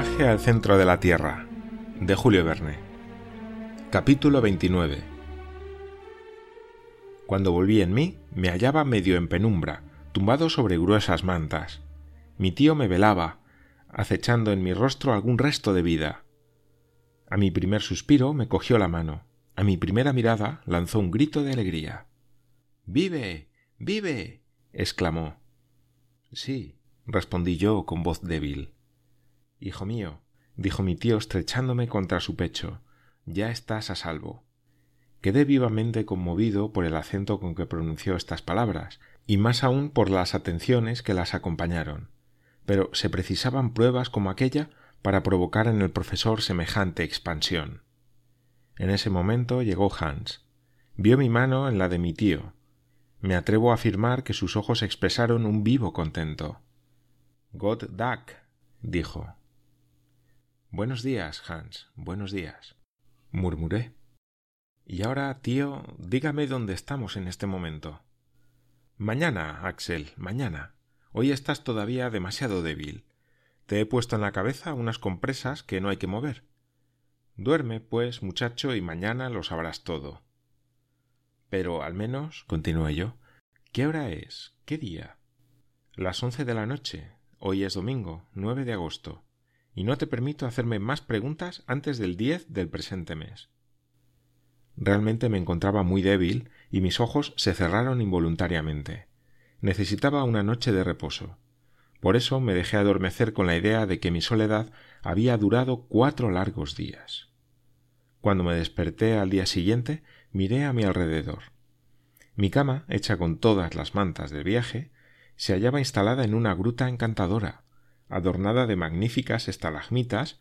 Viaje al centro de la Tierra, de Julio Verne. Capítulo 29. Cuando volví en mí, me hallaba medio en penumbra, tumbado sobre gruesas mantas. Mi tío me velaba, acechando en mi rostro algún resto de vida. A mi primer suspiro me cogió la mano, a mi primera mirada lanzó un grito de alegría. ¡Vive! ¡Vive! exclamó. Sí, respondí yo con voz débil. Hijo mío, dijo mi tío estrechándome contra su pecho, ya estás a salvo. Quedé vivamente conmovido por el acento con que pronunció estas palabras, y más aún por las atenciones que las acompañaron. Pero se precisaban pruebas como aquella para provocar en el profesor semejante expansión. En ese momento llegó Hans. Vio mi mano en la de mi tío. Me atrevo a afirmar que sus ojos expresaron un vivo contento. God Duck, dijo. Buenos días, Hans. Buenos días. murmuré. Y ahora, tío, dígame dónde estamos en este momento. Mañana, Axel, mañana. Hoy estás todavía demasiado débil. Te he puesto en la cabeza unas compresas que no hay que mover. Duerme, pues, muchacho, y mañana lo sabrás todo. Pero al menos, continué yo, ¿qué hora es? ¿Qué día? Las once de la noche. Hoy es domingo, nueve de agosto y no te permito hacerme más preguntas antes del 10 del presente mes. Realmente me encontraba muy débil y mis ojos se cerraron involuntariamente. Necesitaba una noche de reposo. Por eso me dejé adormecer con la idea de que mi soledad había durado cuatro largos días. Cuando me desperté al día siguiente, miré a mi alrededor. Mi cama, hecha con todas las mantas del viaje, se hallaba instalada en una gruta encantadora, adornada de magníficas estalagmitas,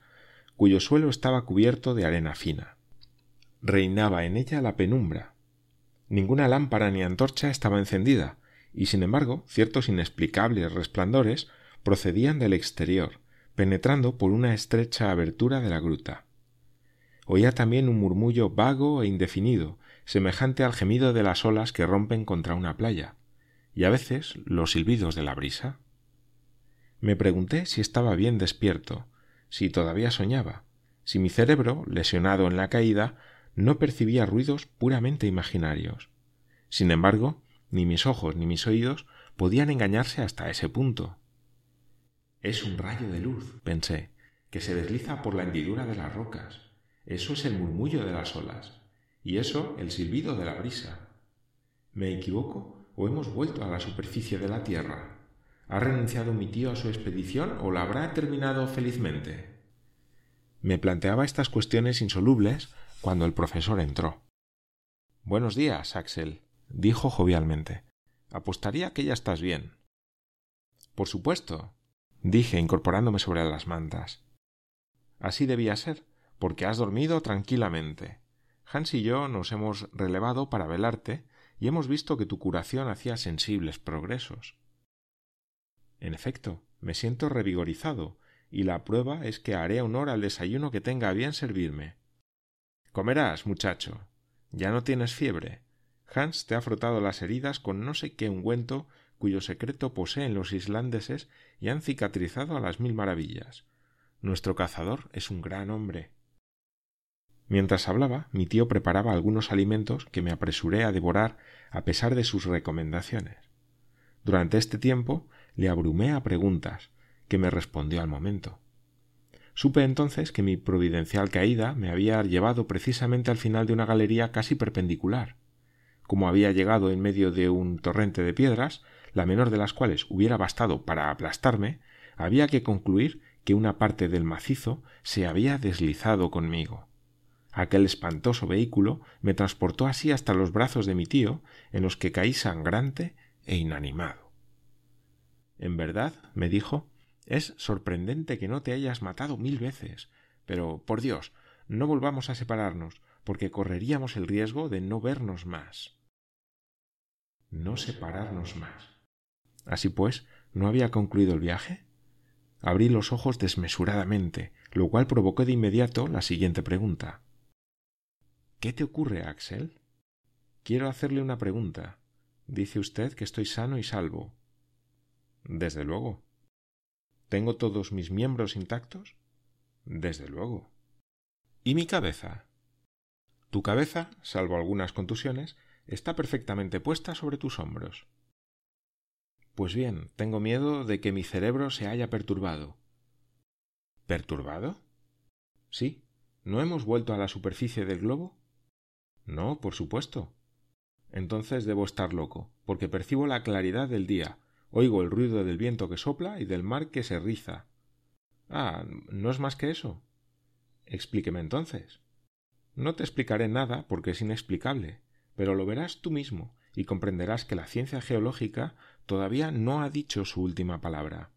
cuyo suelo estaba cubierto de arena fina. Reinaba en ella la penumbra. Ninguna lámpara ni antorcha estaba encendida, y sin embargo ciertos inexplicables resplandores procedían del exterior, penetrando por una estrecha abertura de la gruta. Oía también un murmullo vago e indefinido, semejante al gemido de las olas que rompen contra una playa, y a veces los silbidos de la brisa. Me pregunté si estaba bien despierto, si todavía soñaba, si mi cerebro, lesionado en la caída, no percibía ruidos puramente imaginarios. Sin embargo, ni mis ojos ni mis oídos podían engañarse hasta ese punto. Es un rayo de luz, pensé, que se desliza por la hendidura de las rocas. Eso es el murmullo de las olas, y eso el silbido de la brisa. ¿Me equivoco o hemos vuelto a la superficie de la tierra? ¿Ha renunciado mi tío a su expedición o la habrá terminado felizmente? Me planteaba estas cuestiones insolubles cuando el profesor entró. Buenos días, Axel, dijo jovialmente. Apostaría que ya estás bien. Por supuesto, dije incorporándome sobre las mantas. Así debía ser, porque has dormido tranquilamente. Hans y yo nos hemos relevado para velarte y hemos visto que tu curación hacía sensibles progresos. En efecto, me siento revigorizado, y la prueba es que haré honor al desayuno que tenga bien servirme. Comerás, muchacho. Ya no tienes fiebre. Hans te ha frotado las heridas con no sé qué ungüento cuyo secreto poseen los islandeses y han cicatrizado a las mil maravillas. Nuestro cazador es un gran hombre. Mientras hablaba, mi tío preparaba algunos alimentos que me apresuré a devorar a pesar de sus recomendaciones. Durante este tiempo le abrumé a preguntas, que me respondió al momento. Supe entonces que mi providencial caída me había llevado precisamente al final de una galería casi perpendicular. Como había llegado en medio de un torrente de piedras, la menor de las cuales hubiera bastado para aplastarme, había que concluir que una parte del macizo se había deslizado conmigo. Aquel espantoso vehículo me transportó así hasta los brazos de mi tío, en los que caí sangrante e inanimado. En verdad, me dijo, es sorprendente que no te hayas matado mil veces. Pero, por Dios, no volvamos a separarnos, porque correríamos el riesgo de no vernos más. No separarnos más. Así pues, ¿no había concluido el viaje? Abrí los ojos desmesuradamente, lo cual provocó de inmediato la siguiente pregunta. ¿Qué te ocurre, Axel? Quiero hacerle una pregunta. Dice usted que estoy sano y salvo, desde luego. ¿Tengo todos mis miembros intactos? Desde luego. ¿Y mi cabeza? Tu cabeza, salvo algunas contusiones, está perfectamente puesta sobre tus hombros. Pues bien, tengo miedo de que mi cerebro se haya perturbado. ¿Perturbado? Sí. ¿No hemos vuelto a la superficie del globo? No, por supuesto. Entonces debo estar loco, porque percibo la claridad del día, oigo el ruido del viento que sopla y del mar que se riza. Ah, ¿no es más que eso? Explíqueme entonces. No te explicaré nada porque es inexplicable, pero lo verás tú mismo y comprenderás que la ciencia geológica todavía no ha dicho su última palabra.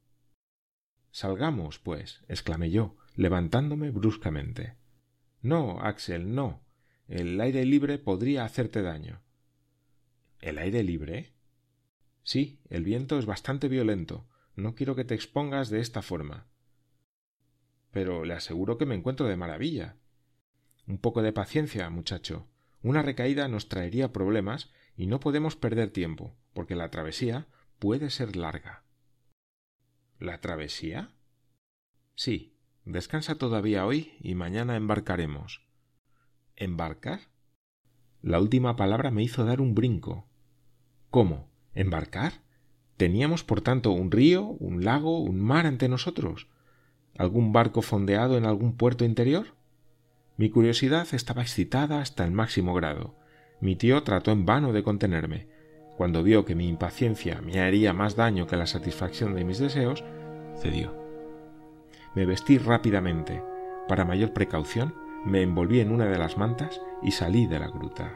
Salgamos, pues, exclamé yo, levantándome bruscamente. No, Axel, no. El aire libre podría hacerte daño. ¿El aire libre? Sí, el viento es bastante violento. No quiero que te expongas de esta forma. Pero le aseguro que me encuentro de maravilla. Un poco de paciencia, muchacho. Una recaída nos traería problemas y no podemos perder tiempo, porque la travesía puede ser larga. ¿La travesía? Sí, Descansa todavía hoy y mañana embarcaremos. ¿Embarcar? La última palabra me hizo dar un brinco. ¿Cómo? ¿Embarcar? ¿Teníamos, por tanto, un río, un lago, un mar ante nosotros? ¿Algún barco fondeado en algún puerto interior? Mi curiosidad estaba excitada hasta el máximo grado. Mi tío trató en vano de contenerme. Cuando vio que mi impaciencia me haría más daño que la satisfacción de mis deseos, cedió. Me vestí rápidamente. Para mayor precaución, me envolví en una de las mantas y salí de la gruta.